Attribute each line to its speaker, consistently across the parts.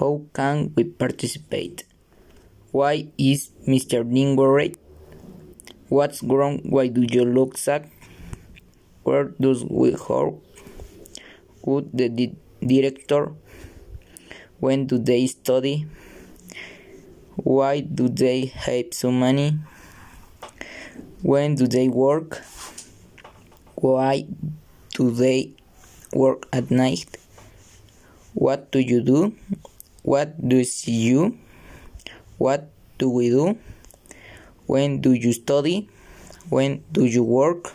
Speaker 1: How can we participate? Why is Mr. Dean worried? What's wrong? Why do you look sad? Where does we work? Who the di- director? When do they study? Why do they have so many? When do they work? Why do they work at night? What do you do? What does you? What do we do? When do you study? When do you work?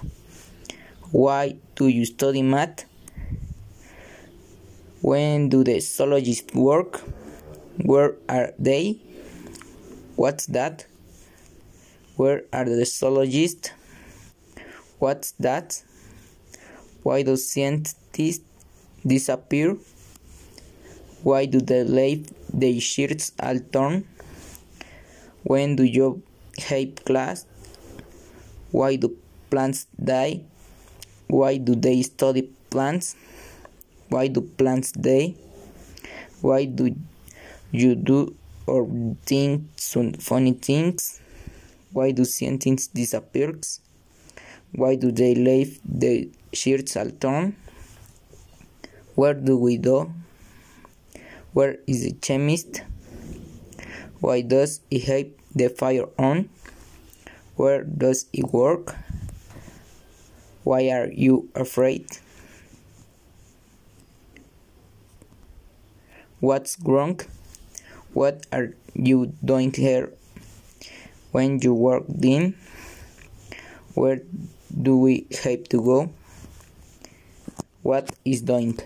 Speaker 1: Why do you study math? When do the zoologists work? Where are they? What's that? Where are the zoologists? What's that? Why do scientists disappear? Why do they leave their shirts all torn? When do you have class? Why do plants die? Why do they study plants? Why do plants die? Why do you do or think some funny things? Why do scientists disappear? Why do they leave their shirts all torn? Where do we go? Where is the chemist? Why does he have the fire on? Where does he work? Why are you afraid? What's wrong? What are you doing here? When you work in? Where do we have to go? What is doing?